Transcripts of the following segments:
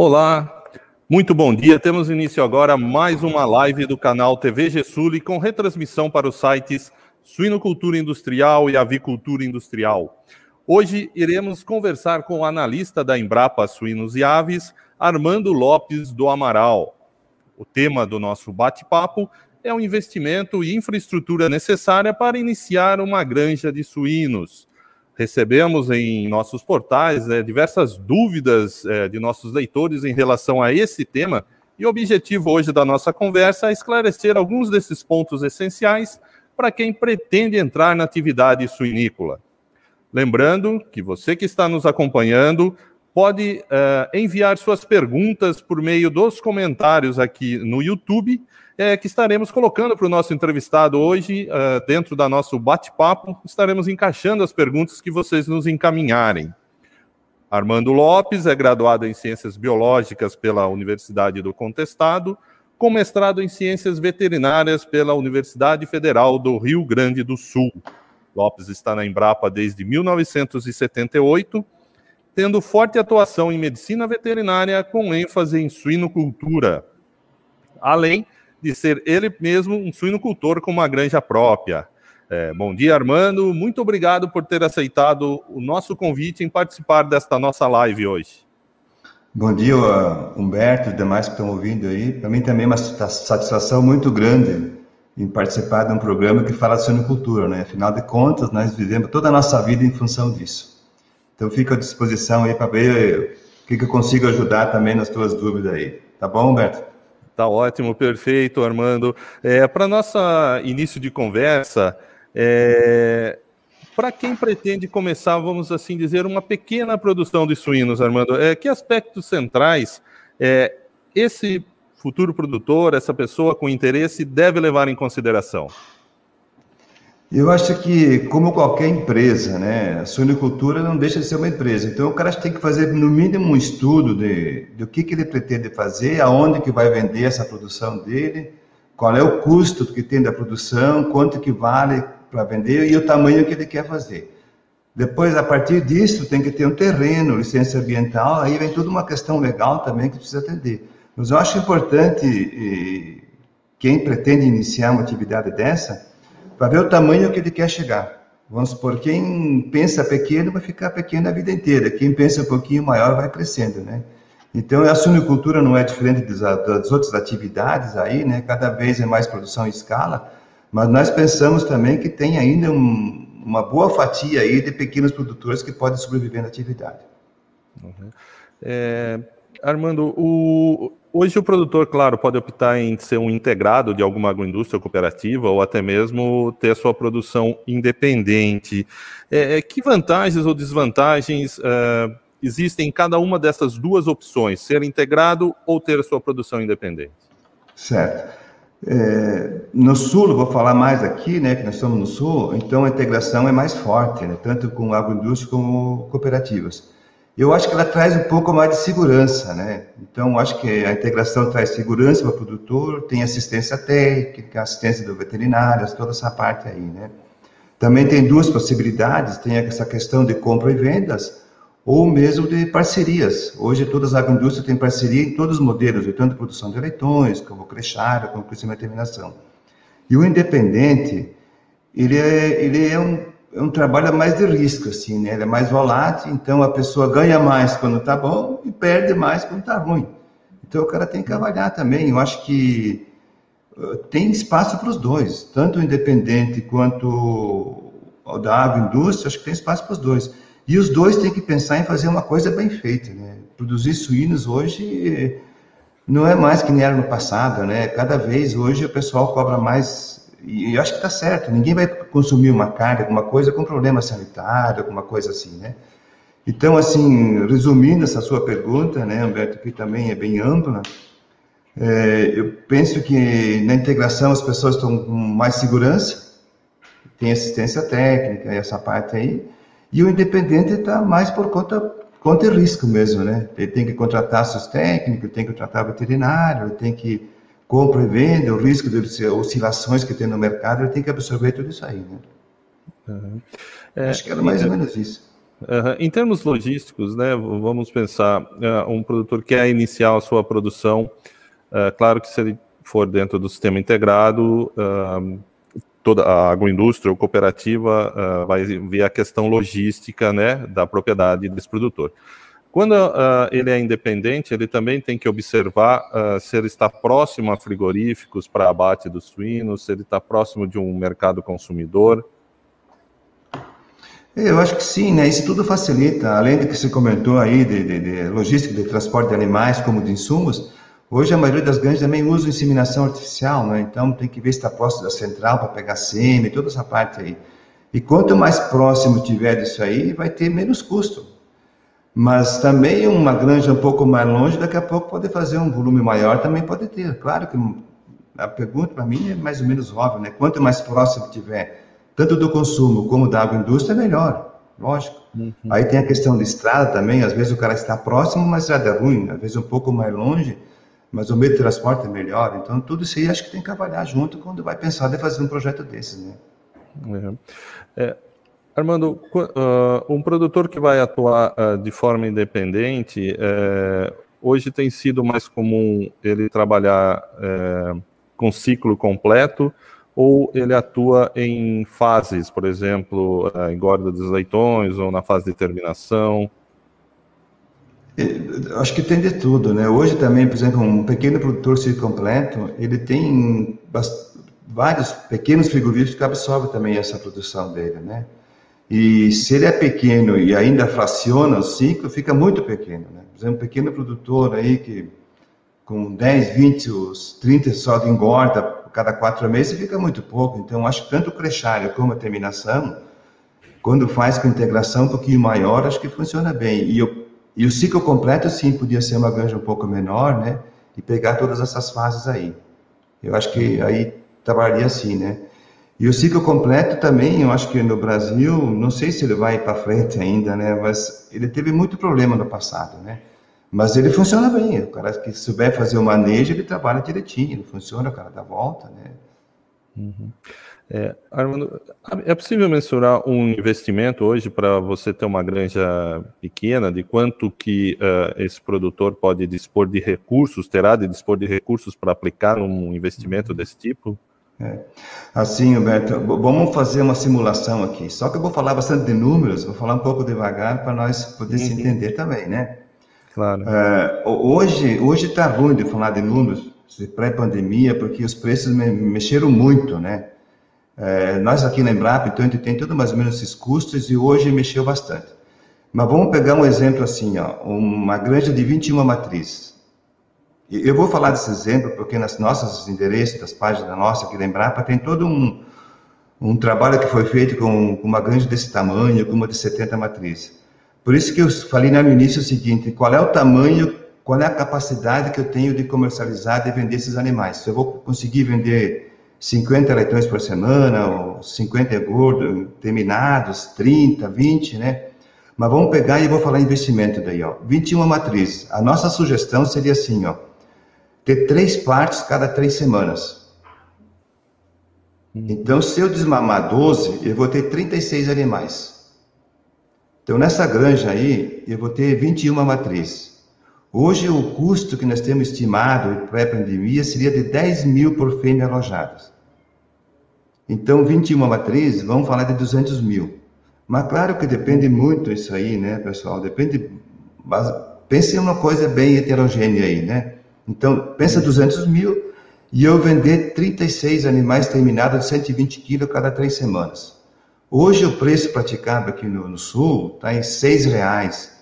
Olá, muito bom dia. Temos início agora mais uma live do canal TV Gesuli com retransmissão para os sites Suinocultura Industrial e Avicultura Industrial. Hoje iremos conversar com o analista da Embrapa Suínos e Aves, Armando Lopes do Amaral. O tema do nosso bate-papo é o investimento e infraestrutura necessária para iniciar uma granja de suínos recebemos em nossos portais é, diversas dúvidas é, de nossos leitores em relação a esse tema, e o objetivo hoje da nossa conversa é esclarecer alguns desses pontos essenciais para quem pretende entrar na atividade suinícola. Lembrando que você que está nos acompanhando pode uh, enviar suas perguntas por meio dos comentários aqui no YouTube é, que estaremos colocando para o nosso entrevistado hoje, uh, dentro da nosso bate-papo, estaremos encaixando as perguntas que vocês nos encaminharem. Armando Lopes é graduado em Ciências Biológicas pela Universidade do Contestado, com mestrado em Ciências Veterinárias pela Universidade Federal do Rio Grande do Sul. Lopes está na Embrapa desde 1978, tendo forte atuação em medicina veterinária com ênfase em suinocultura, além de ser ele mesmo um suinocultor com uma granja própria. É, bom dia, Armando. Muito obrigado por ter aceitado o nosso convite em participar desta nossa live hoje. Bom dia, Humberto e demais que estão ouvindo aí. Para mim também é uma satisfação muito grande em participar de um programa que fala de suinocultura, né? Afinal de contas, nós vivemos toda a nossa vida em função disso. Então, fico à disposição aí para ver o que, que eu consigo ajudar também nas tuas dúvidas aí. Tá bom, Humberto? Tá ótimo, perfeito, Armando. É, Para nossa início de conversa, é, para quem pretende começar, vamos assim dizer, uma pequena produção de suínos, Armando, é, que aspectos centrais é, esse futuro produtor, essa pessoa com interesse, deve levar em consideração? Eu acho que, como qualquer empresa, né, a suinicultura não deixa de ser uma empresa. Então, o cara tem que fazer, no mínimo, um estudo de, do que, que ele pretende fazer, aonde que vai vender essa produção dele, qual é o custo que tem da produção, quanto que vale para vender e o tamanho que ele quer fazer. Depois, a partir disso, tem que ter um terreno, licença ambiental, aí vem toda uma questão legal também que precisa atender. Mas eu acho importante, quem pretende iniciar uma atividade dessa, para ver o tamanho que ele quer chegar. Vamos supor, quem pensa pequeno vai ficar pequeno a vida inteira, quem pensa um pouquinho maior vai crescendo, né? Então, a suinicultura não é diferente das, outras atividades aí, né? Cada vez é mais produção em escala, mas nós pensamos também que tem ainda um, uma boa fatia aí de pequenos produtores que podem sobreviver na atividade. Uhum. É, Armando, o, Hoje o produtor, claro, pode optar em ser um integrado de alguma agroindústria cooperativa ou até mesmo ter a sua produção independente. É, é que vantagens ou desvantagens uh, existem em cada uma dessas duas opções, ser integrado ou ter a sua produção independente? Certo. É, no sul, vou falar mais aqui, né, que nós estamos no sul, então a integração é mais forte, né, tanto com agroindústria como cooperativas eu acho que ela traz um pouco mais de segurança, né? Então, acho que a integração traz segurança para o produtor, tem assistência técnica, assistência do veterinário, toda essa parte aí, né? Também tem duas possibilidades, tem essa questão de compra e vendas, ou mesmo de parcerias. Hoje, todas as agroindústrias têm parceria em todos os modelos, tanto produção de leitões, como creschário, como crescimento e terminação. E o independente, ele é, ele é um é um trabalho mais de risco, assim, né? Ele é mais volátil, então a pessoa ganha mais quando tá bom e perde mais quando tá ruim. Então o cara tem que avaliar também. Eu acho que uh, tem espaço para os dois, tanto o independente quanto o da agroindústria, acho que tem espaço para os dois. E os dois têm que pensar em fazer uma coisa bem feita, né? Produzir suínos hoje não é mais que nem era no passado, né? Cada vez hoje o pessoal cobra mais e eu acho que está certo, ninguém vai consumir uma carne, alguma coisa com problema sanitário, alguma coisa assim, né? Então, assim, resumindo essa sua pergunta, né, Humberto, que também é bem ampla, é, eu penso que na integração as pessoas estão com mais segurança, tem assistência técnica, essa parte aí, e o independente está mais por conta, conta e risco mesmo, né? Ele tem que contratar seus técnicos, tem que contratar veterinário, tem que compra e venda, o risco de oscilações que tem no mercado, ele tem que absorver tudo isso aí, né? Uhum. É, Acho que era mais ou menos isso. Uhum. Em termos logísticos, né, vamos pensar, uh, um produtor quer iniciar a sua produção, uh, claro que se ele for dentro do sistema integrado, uh, toda a agroindústria ou cooperativa vai ver a questão logística né, da propriedade desse produtor. Quando ele é independente, ele também tem que observar se ele está próximo a frigoríficos para abate dos suínos, se ele está próximo de um mercado consumidor, eu acho que sim, né? Isso tudo facilita, além do que você comentou aí de, de, de, logística de transporte de animais como de insumos, hoje a maioria das granjas também usa inseminação artificial, né? Então tem que ver se está próximo da central para pegar sêmen, toda essa parte aí. E quanto mais próximo tiver disso aí, vai ter menos custo. Mas também uma granja um pouco mais longe, daqui a pouco pode fazer um volume maior, também pode ter. Claro que a pergunta para mim é mais ou menos óbvia, né? Quanto mais próximo tiver tanto do consumo como da agroindústria, é melhor, lógico. Uhum. Aí tem a questão de estrada também, às vezes o cara está próximo, mas a estrada é ruim, às vezes um pouco mais longe, mas o meio de transporte é melhor. Então, tudo isso aí acho que tem que trabalhar junto quando vai pensar em fazer um projeto desses, né? Uhum. É, Armando, uh, um produtor que vai atuar uh, de forma independente, uh, hoje tem sido mais comum ele trabalhar é, com ciclo completo ou ele atua em fases, por exemplo, a engorda dos leitões ou na fase de terminação? Acho que tem de tudo, né? Hoje também, por exemplo, um pequeno produtor ciclo completo, ele tem vários pequenos frigoríficos que absorvem também essa produção dele, né? E se ele é pequeno e ainda fraciona o ciclo, fica muito pequeno, né? Por exemplo, um pequeno produtor aí que com 10, 20, os 30 só engorda cada quatro meses fica muito pouco. Então, acho que tanto o crechário como a terminação, quando faz com integração um pouquinho maior, acho que funciona bem. E, o, e o ciclo completo, sim, podia ser uma granja um pouco menor, né? E pegar todas essas fases aí. Eu acho que aí trabalharia assim, né? E o ciclo completo também, eu acho que no Brasil, não sei se ele vai para frente ainda, né? Mas ele teve muito problema no passado, né? Mas ele funciona bem. O cara que souber fazer o manejo, ele trabalha direitinho, ele funciona, o cara dá volta, né? Uhum. É, Armando, é possível mensurar um investimento hoje para você ter uma granja pequena, de quanto que uh, esse produtor pode dispor de recursos, terá de dispor de recursos para aplicar um investimento desse tipo? É. Assim, Humberto, vamos fazer uma simulação aqui. Só que eu vou falar bastante de números, vou falar um pouco devagar para nós poder uhum. se entender também, né? Claro. É, hoje hoje está ruim de falar de números de pré-pandemia, porque os preços me, mexeram muito, né? É, nós aqui na Embrapa, então, a gente tem tudo mais ou menos esses custos e hoje mexeu bastante. Mas vamos pegar um exemplo assim, ó, uma granja de 21 matrizes. Eu vou falar desse exemplo porque nas nossas endereços, das páginas da nossa aqui da Embrapa, tem todo um, um trabalho que foi feito com, uma granja desse tamanho, com uma de 70 matrizes. Por isso que eu falei no início o seguinte: qual é o tamanho, qual é a capacidade que eu tenho de comercializar, de vender esses animais? Se eu vou conseguir vender 50 leitões por semana, ou 50 gordos terminados, 30, 20, né? Mas vamos pegar e vou falar investimento daí, ó. 21 matrizes. A nossa sugestão seria assim, ó. Ter três partes cada três semanas. Hum. Então, se eu desmamar 12, eu vou ter 36 animais. Então, nessa granja aí, eu vou ter 21 matrizes. Hoje, o custo que nós temos estimado pré-pandemia seria de 10 mil por fêmea alojadas. Então, 21 matrizes, vamos falar de 200 mil. Mas claro que depende muito isso aí, né, pessoal? Depende. Pense em uma coisa bem heterogênea aí, né? Então, pensa 200 mil e eu vender 36 animais terminados de 120 quilos cada três semanas. Hoje o preço praticado aqui no, no sul está em seis reais.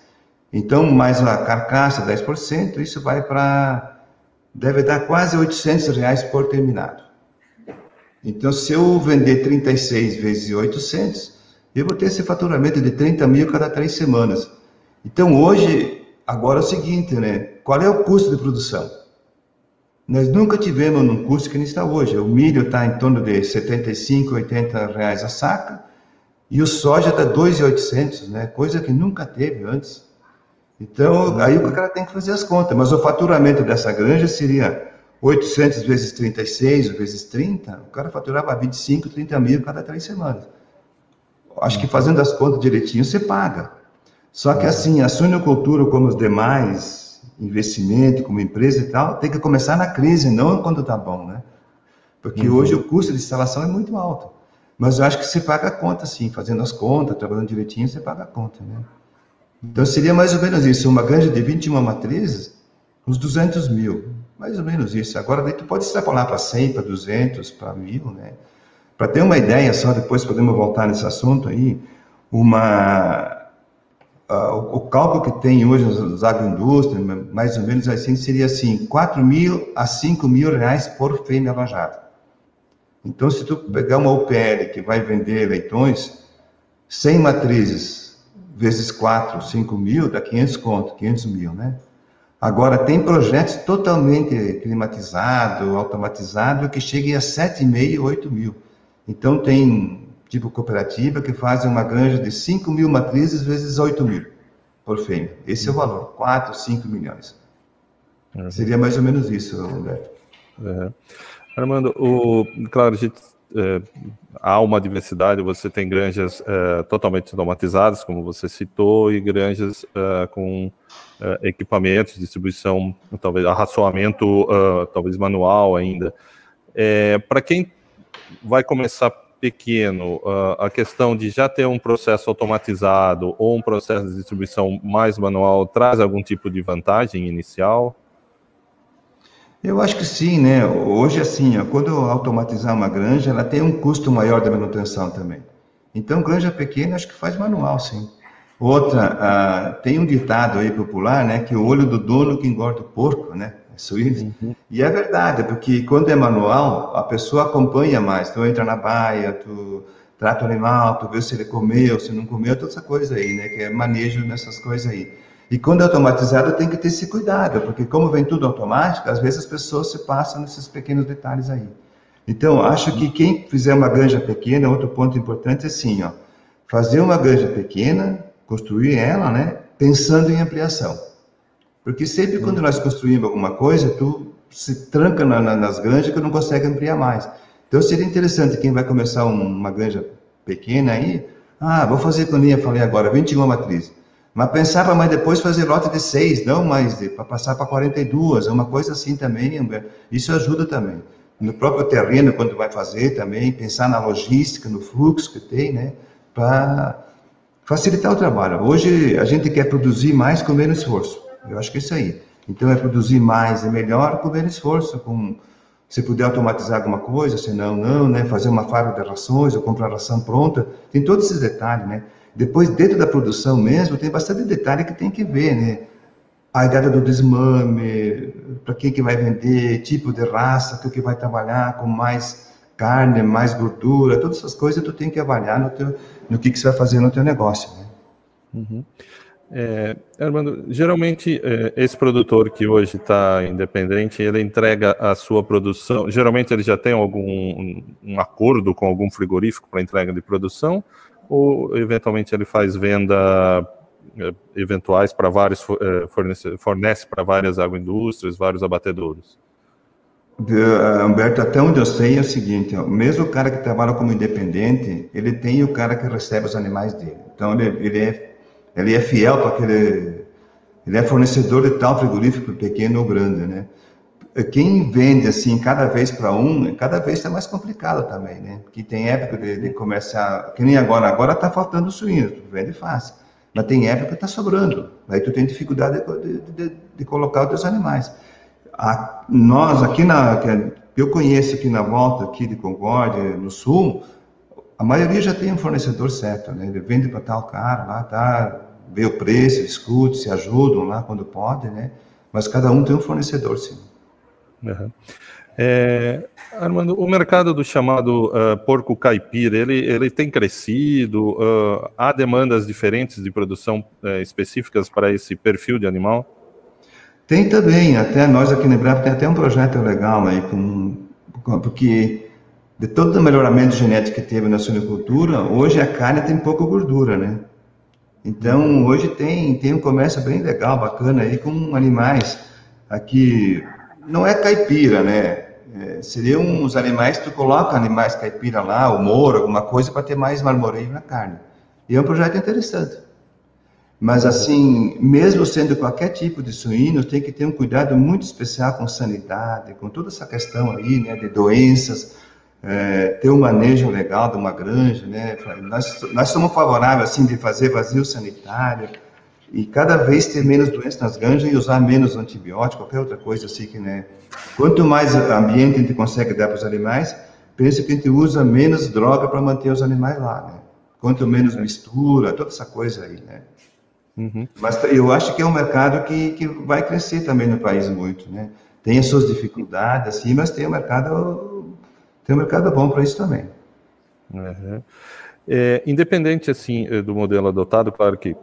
Então, mais a carcaça, 10%, isso vai para... deve dar quase 800 reais por terminado. Então, se eu vender 36 vezes 800, eu vou ter esse faturamento de 30 mil cada três semanas. Então, hoje, agora é o seguinte, né? Qual é o custo de produção? Nós nunca tivemos um custo que nem está hoje. O milho está em torno de 75, 80 reais a saca. E o soja está 2,800, né? Coisa que nunca teve antes. Então, aí o cara tem que fazer as contas. Mas o faturamento dessa granja seria 800 vezes 36 vezes 30. O cara faturava 25, 30 mil cada três semanas. Acho que fazendo as contas direitinho, você paga. Só que assim, a suinocultura, como os demais investimentos, como empresa e tal, tem que começar na crise, não quando está bom, né? Porque uhum. hoje o custo de instalação é muito alto. Mas eu acho que você paga a conta, sim, fazendo as contas, trabalhando direitinho, você paga a conta, né? Então seria mais ou menos isso, uma granja de 21 matrizes, uns 200 mil, mais ou menos isso. Agora daí tu pode extrapolar para 100, para 200, para mil, né? Para ter uma ideia só, depois podemos voltar nesse assunto aí, uma Uh, o, cálculo que tem hoje as agroindústrias, mais ou menos assim, seria assim, 4 mil a 5 mil reais por fêmea alojada. Então, se tu pegar uma UPL que vai vender leitões, 100 matrizes vezes 4, 5 mil, dá 500 conto, 500 mil, né? Agora, tem projetos totalmente climatizados, automatizados, que cheguem a 7,5, 8 mil. Então, tem tipo cooperativa que fazem uma granja de 5 mil matrizes vezes 8 mil por fêmea. Esse é o valor, 4, 5 milhões. Uhum. Seria mais ou menos isso, Humberto. Uhum. Armando, o, claro, a gente, é, há uma diversidade, você tem granjas é, totalmente automatizadas, como você citou, e granjas é, com é, equipamentos, distribuição, talvez arraçoamento, uh, talvez manual ainda. É, Para quem vai começar pequeno, uh, a questão de já ter um processo automatizado ou um processo de distribuição mais manual traz algum tipo de vantagem inicial? Eu acho que sim, né? Hoje, assim, ó, quando automatizar uma granja, ela tem um custo maior de manutenção também. Então, granja pequena, acho que faz manual, sim. Outra, ah, tem um ditado aí popular, né? Que o olho do dono que engorda o porco, né? É suíno. Uhum. E é verdade, porque quando é manual, a pessoa acompanha mais. Tu entra na baia, tu trata o animal, tu vê se ele comeu, se não comeu, toda essa coisa aí, né? Que é manejo nessas coisas aí. E quando é automatizado, tem que ter esse cuidado, porque como vem tudo automático, às vezes as pessoas se passam nesses pequenos detalhes aí. Então, acho que quem fizer uma granja pequena, outro ponto importante é assim, ó, fazer uma granja pequena, construir ela, né, pensando em ampliação. Porque sempre quando nós construímos alguma coisa, tu se tranca na, na, nas granjas que não consegue ampliar mais. Então, seria interessante quem vai começar um, uma granja pequena aí, ah, vou fazer, como eu falei agora, 21 matrizes. Mas pensava mais depois fazer lote de seis, não mais para passar para 42, é uma coisa assim também, isso ajuda também. No próprio terreno, quando vai fazer também, pensar na logística, no fluxo que tem, né, para facilitar o trabalho. Hoje a gente quer produzir mais com menos esforço, eu acho que é isso aí. Então é produzir mais, é melhor com menos esforço, com se puder automatizar alguma coisa, se não, não, né, fazer uma fábrica de rações ou comprar ração pronta, tem todos esses detalhes, né. Depois, dentro da produção mesmo, tem bastante detalhe que tem que ver, né? A idade do desmame, para quem que vai vender, tipo de raça, que, que vai trabalhar com mais carne, mais gordura, todas essas coisas tu tem que avaliar no, teu, no que, que você vai fazer no teu negócio, né? Uhum. É, Armando, geralmente é, esse produtor que hoje está independente, ele entrega a sua produção. Geralmente ele já tem algum um, acordo com algum frigorífico para entrega de produção, ou eventualmente ele faz venda eh, eventuais para vários eh, fornece, fornece para várias agroindústrias, vários abatedouros? Eh, Humberto, até onde eu sei é o seguinte, ó, mesmo o cara que trabalha como independente, ele tem o cara que recebe os animais dele. Então ele, ele é ele é fiel para aquele ele é fornecedor de tal frigorífico pequeno ou grande, né? quem vende assim cada vez para um, cada vez é mais complicado também, né? Que tem época de, de começar, que nem agora, agora está faltando suíno, tu vende fácil, mas tem época que está sobrando, aí tu tem dificuldade de, de, de colocar os teus animais. A, nós aqui na, que eu conheço aqui na volta aqui de Concórdia, no sul, a maioria já tem um fornecedor certo, né? Ele vende para tal cara lá, tá, vê o preço, discute, se ajudam lá quando pode, né? Mas cada um tem um fornecedor, sim. Uhum. É, Armando, o mercado do chamado uh, porco caipira, ele, ele tem crescido? Uh, há demandas diferentes de produção uh, específicas para esse perfil de animal? Tem também, até nós aqui no Embrapa tem até um projeto legal aí, com, com, porque de todo o melhoramento genético que teve na suinocultura, hoje a carne tem pouca gordura, né? Então, hoje tem, tem um comércio bem legal, bacana aí, com animais aqui não é caipira, né? É, seriam uns animais, tu coloca animais caipira lá, o moro, alguma coisa, para ter mais marmoreio na carne. E é um projeto interessante. Mas assim, mesmo sendo qualquer tipo de suíno, tem que ter um cuidado muito especial com sanidade, com toda essa questão aí, né, de doenças, é, ter um manejo legal de uma granja, né? Nós, nós somos favoráveis assim de fazer vazio sanitário e cada vez ter menos doenças nas granjas e usar menos antibiótico, qualquer outra coisa assim que, né? Quanto mais ambiente a gente consegue dar para os animais, pensa que a gente usa menos droga para manter os animais lá, né? Quanto menos mistura, toda essa coisa aí, né? Uhum. Mas eu acho que é um mercado que, que vai crescer também no país muito, né? Tem as suas dificuldades, assim, mas tem um mercado, tem um mercado bom para isso também. Uhum. É, independente, assim, do modelo adotado, claro que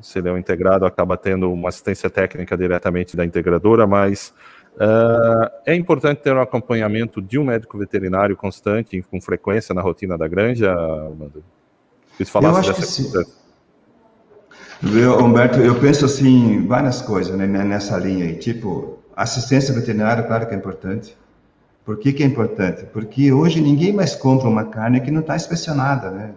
se ele é um integrado, acaba tendo uma assistência técnica diretamente da integradora, mas uh, é importante ter um acompanhamento de um médico veterinário constante, com frequência na rotina da granja, Amanda? Quis falar acho que sim. Eu, Humberto, eu penso assim, várias coisas né, nessa linha aí. Tipo, assistência veterinária, claro que é importante. Por que, que é importante? Porque hoje ninguém mais compra uma carne que não está inspecionada, né?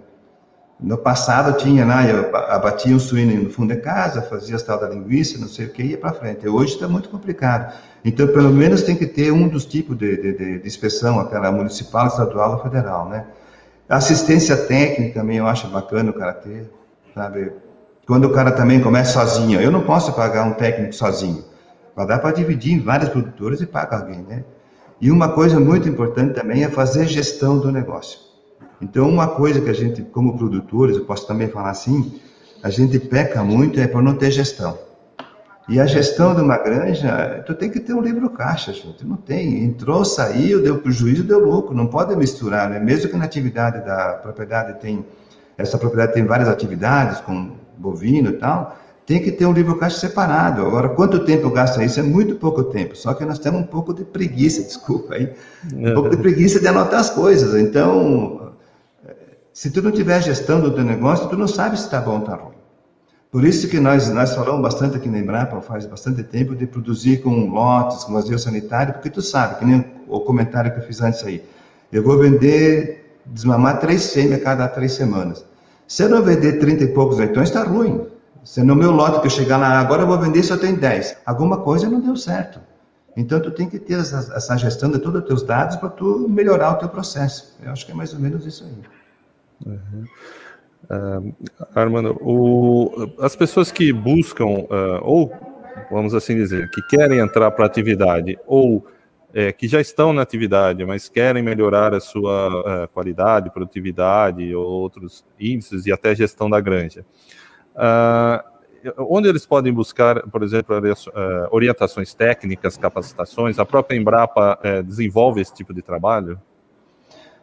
No passado tinha lá, eu abatia um suíno no fundo de casa, fazia as tal da linguiça, não sei o que, ia para frente. Hoje está muito complicado. Então, pelo menos tem que ter um dos tipos de, de, de inspeção, aquela municipal, estadual ou federal, né? Assistência técnica também eu acho bacana o cara ter, sabe? Quando o cara também começa sozinho, eu não posso pagar um técnico sozinho. Mas dá para dividir em várias produtoras e paga alguém, né? E uma coisa muito importante também é fazer gestão do negócio. Então, uma coisa que a gente, como produtores, eu posso também falar assim, a gente peca muito é por não ter gestão. E a gestão de uma granja, tu tem que ter um livro caixa, gente. Não tem. Entrou, saiu, deu prejuízo, deu lucro. Não pode misturar, né? Mesmo que na atividade da propriedade tem, essa propriedade tem várias atividades, com bovino e tal, tem que ter um livro caixa separado. Agora, quanto tempo gasta isso? É muito pouco tempo. Só que nós temos um pouco de preguiça, desculpa aí, um pouco de preguiça de anotar as coisas. Então, se tu não tiver gestão do teu negócio, tu não sabe se está bom ou está ruim. Por isso que nós, nós falamos bastante aqui na Embrapa, faz bastante tempo, de produzir com lotes, com vazio sanitário, porque tu sabe, que nem o comentário que eu fiz antes aí. Eu vou vender, desmamar três fêmeas cada três semanas. Se eu não vender 30 e poucos leitões, está ruim. Se no meu lote que eu chegar lá, agora eu vou vender só tem 10. Alguma coisa não deu certo. Então, tu tem que ter essa, essa gestão de todos os teus dados para tu melhorar o teu processo. Eu acho que é mais ou menos isso aí. Uhum. Uh, Armando, o, as pessoas que buscam, uh, ou vamos assim dizer, que querem entrar para a atividade, ou é, que já estão na atividade, mas querem melhorar a sua uh, qualidade, produtividade, ou outros índices e até gestão da granja. Onde eles podem buscar, por exemplo, orientações técnicas, capacitações? A própria Embrapa desenvolve esse tipo de trabalho?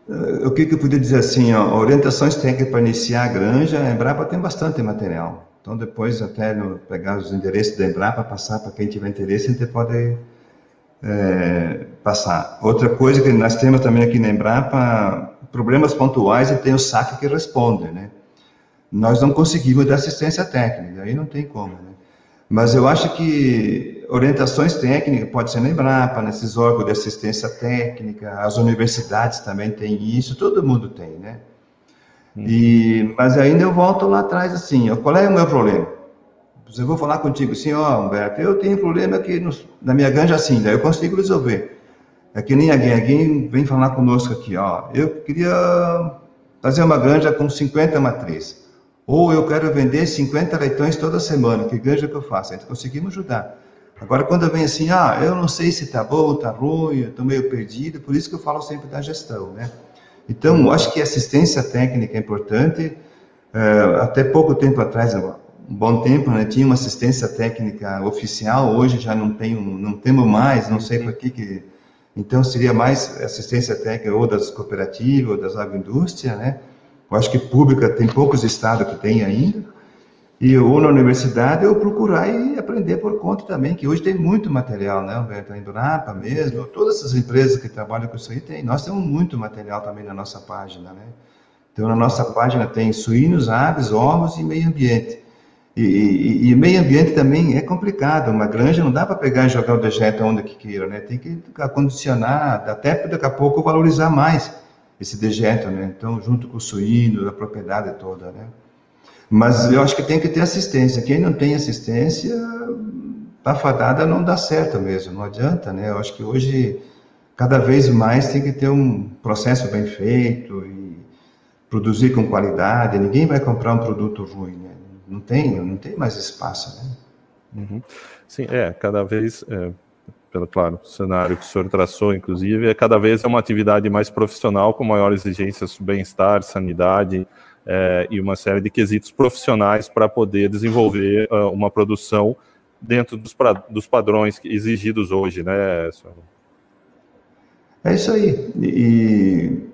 Eh, o que, que eu podia dizer assim, ó, orientações técnicas para iniciar a granja, a Embrapa tem bastante material. Então, depois, até no, pegar os endereços da Embrapa, passar para quem tiver interesse, a gente pode é, passar. Outra coisa que nós temos também aqui na Embrapa, problemas pontuais, e tem o SAC que responde, né? Nós não conseguimos dar assistência técnica, aí não tem como, né? Mas eu acho que orientações técnicas pode ser na Embrapa, nesses órgãos de assistência técnica, as universidades também têm isso, todo mundo tem, né? E, mas ainda eu volto lá atrás assim, ó, qual é o meu problema? Eu vou falar contigo assim, ó, Humberto, eu tenho problema aqui no, na minha ganja assim, daí eu consigo resolver. É que nem alguém, alguém vem falar conosco aqui, ó, eu queria fazer uma granja com 50 matrizes. Ou eu quero vender 50 leitões toda semana, que granja que eu faço? Então conseguimos ajudar. Agora, quando vem assim, ah, eu não sei se está bom ou está ruim, eu estou meio perdido, por isso que eu falo sempre da gestão, né? Então, acho que assistência técnica é importante. Uh, até pouco tempo atrás, um bom tempo, né, tinha uma assistência técnica oficial, hoje já não tenho, não temos mais, não sei por que que... Então, seria mais assistência técnica ou das cooperativas, ou das agroindústrias, né? Eu acho que pública tem poucos estados que tem ainda. E ou na universidade eu procurar e aprender por conta também, que hoje tem muito material, né, Alberto? A Endurapa mesmo, todas essas empresas que trabalham com isso aí tem. Nós temos muito material também na nossa página, né? Então, na nossa página tem suínos, aves, ovos e meio ambiente. E, e, e, meio ambiente também é complicado. Uma granja não dá para pegar e jogar o dejeto onde que queira, né? Tem que acondicionar, até daqui a pouco valorizar mais esse dejeto, né? Então, junto com o suíno, a propriedade toda, né? Mas eu acho que tem que ter assistência. Quem não tem assistência, tá fadada não dá certo mesmo, não adianta, né? Eu acho que hoje, cada vez mais, tem que ter um processo bem feito e produzir com qualidade. Ninguém vai comprar um produto ruim, né? Não tem, não tem mais espaço, né? Uhum. Sim, é, cada vez, é, pelo claro, cenário que o senhor traçou, inclusive, é cada vez é uma atividade mais profissional, com maiores exigências de bem-estar, sanidade é, e uma série de quesitos profissionais para poder desenvolver uh, uma produção dentro dos, dos padrões exigidos hoje, né, senhor? É isso aí. E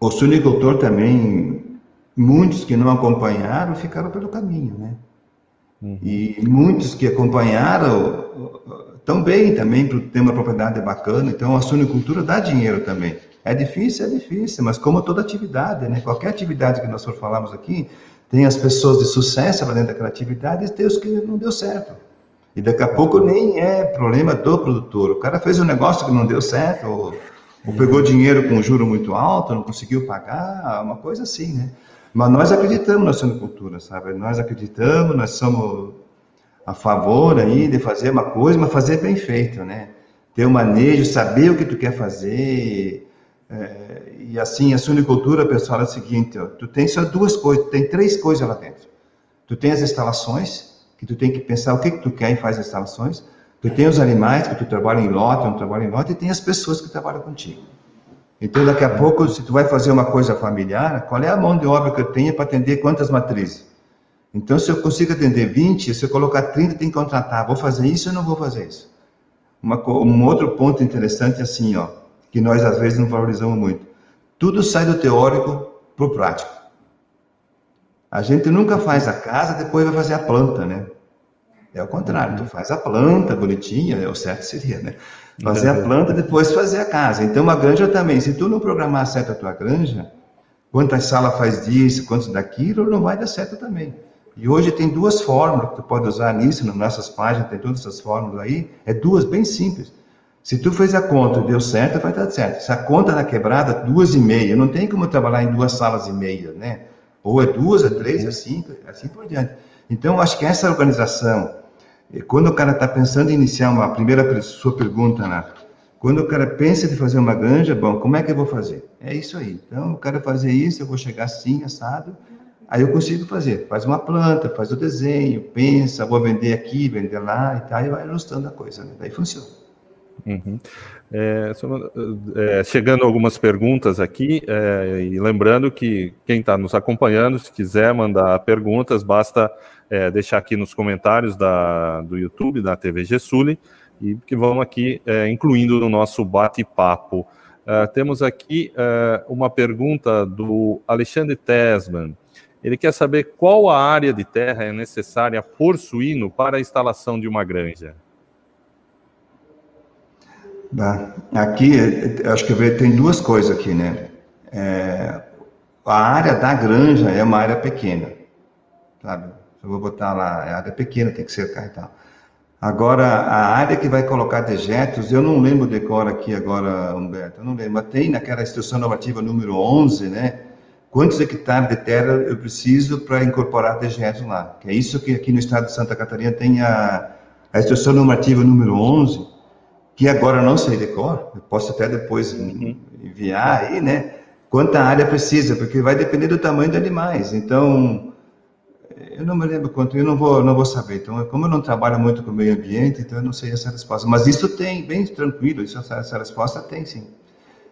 o suinicultor também, muitos que não acompanharam ficaram pelo caminho, né? Uhum. E muitos que acompanharam também, também para ter uma propriedade bacana. Então, a suinicultura dá dinheiro também. É difícil, é difícil, mas como toda atividade, né? Qualquer atividade que nós for falamos aqui, tem as pessoas de sucesso lá dentro daquela atividade e tem os que não deu certo. E daqui a pouco nem é problema do produtor. O cara fez um negócio que não deu certo, ou, ou pegou dinheiro com um juro muito alto, não conseguiu pagar, uma coisa assim, né? Mas nós acreditamos na suinocultura, sabe? Nós acreditamos, nós somos a favor aí de fazer uma coisa, mas fazer bem feito, né? Ter o um manejo, saber o que tu quer fazer. É, e assim, a suinocultura, pessoal, é o seguinte, ó, tu tem só duas coisas, tem três coisas lá dentro. Tu tem as instalações, que tu tem que pensar o que, que tu quer e faz as instalações. Tu tem os animais, que tu trabalha em lote, não trabalha em lote, e tem as pessoas que trabalham contigo. Então, daqui a pouco, se tu vai fazer uma coisa familiar, qual é a mão de obra que eu tenho para atender quantas matrizes? Então, se eu consigo atender 20, se eu colocar 30, tem que contratar. Vou fazer isso ou não vou fazer isso? Uma, um outro ponto interessante, assim, ó, que nós às vezes não valorizamos muito. Tudo sai do teórico para o prático. A gente nunca faz a casa, depois vai fazer a planta, né? É o contrário, tu faz a planta bonitinha, é o certo seria, né? Fazer a planta, depois fazer a casa. Então, uma granja também, se tu não programar certo a tua granja, quantas salas faz disso, quantos daquilo, não vai dar certo também. E hoje tem duas fórmulas que tu pode usar nisso, nas nossas páginas tem todas essas fórmulas aí, é duas bem simples. Se tu fez a conta e deu certo, vai dar certo. Se a conta na quebrada, duas e meia, não tem como trabalhar em duas salas e meia, né? Ou é duas, é três, é cinco, assim por diante. Então, acho que essa organização, quando o cara está pensando em iniciar uma primeira sua pergunta, né? Quando o cara pensa de fazer uma granja, bom, como é que eu vou fazer? É isso aí. Então, eu quero fazer isso, eu vou chegar assim, assado, aí eu consigo fazer. Faz uma planta, faz o desenho, pensa, vou vender aqui, vender lá e tal, e vai ajustando a coisa, né? Daí funciona. Uhum. É, é, chegando algumas perguntas aqui, é, e lembrando que quem está nos acompanhando, se quiser mandar perguntas, basta é, deixar aqui nos comentários da, do YouTube, da TV Gesuli, e que vamos aqui é, incluindo no nosso bate-papo. Uh, temos aqui uma pergunta do Alexandre Tesman. Ele quer saber qual a área de terra é necessária por suíno para a instalação de uma granja. Aqui, acho que tem duas coisas aqui, né? É, a área da granja é uma área pequena, sabe? Eu vou botar lá, é área pequena, tem que cercar e tal. Agora, a área que vai colocar dejetos, eu não lembro de cor aqui agora, Humberto, eu não lembro, mas tem naquela instrução normativa número 11, né? Quantos hectares de terra eu preciso para incorporar dejetos lá? Que é isso que aqui no estado de Santa Catarina tem a, a instrução normativa número 11, que agora não sei de cor, eu posso até depois uhum. enviar aí, né? Quanta área precisa, porque vai depender do tamanho dos animais. Então, eu não me lembro quanto, eu não vou, não vou saber. Então, como eu não trabalho muito com o meio ambiente, então eu não sei essa resposta. Mas isso tem, bem tranquilo, isso, essa, essa resposta tem sim.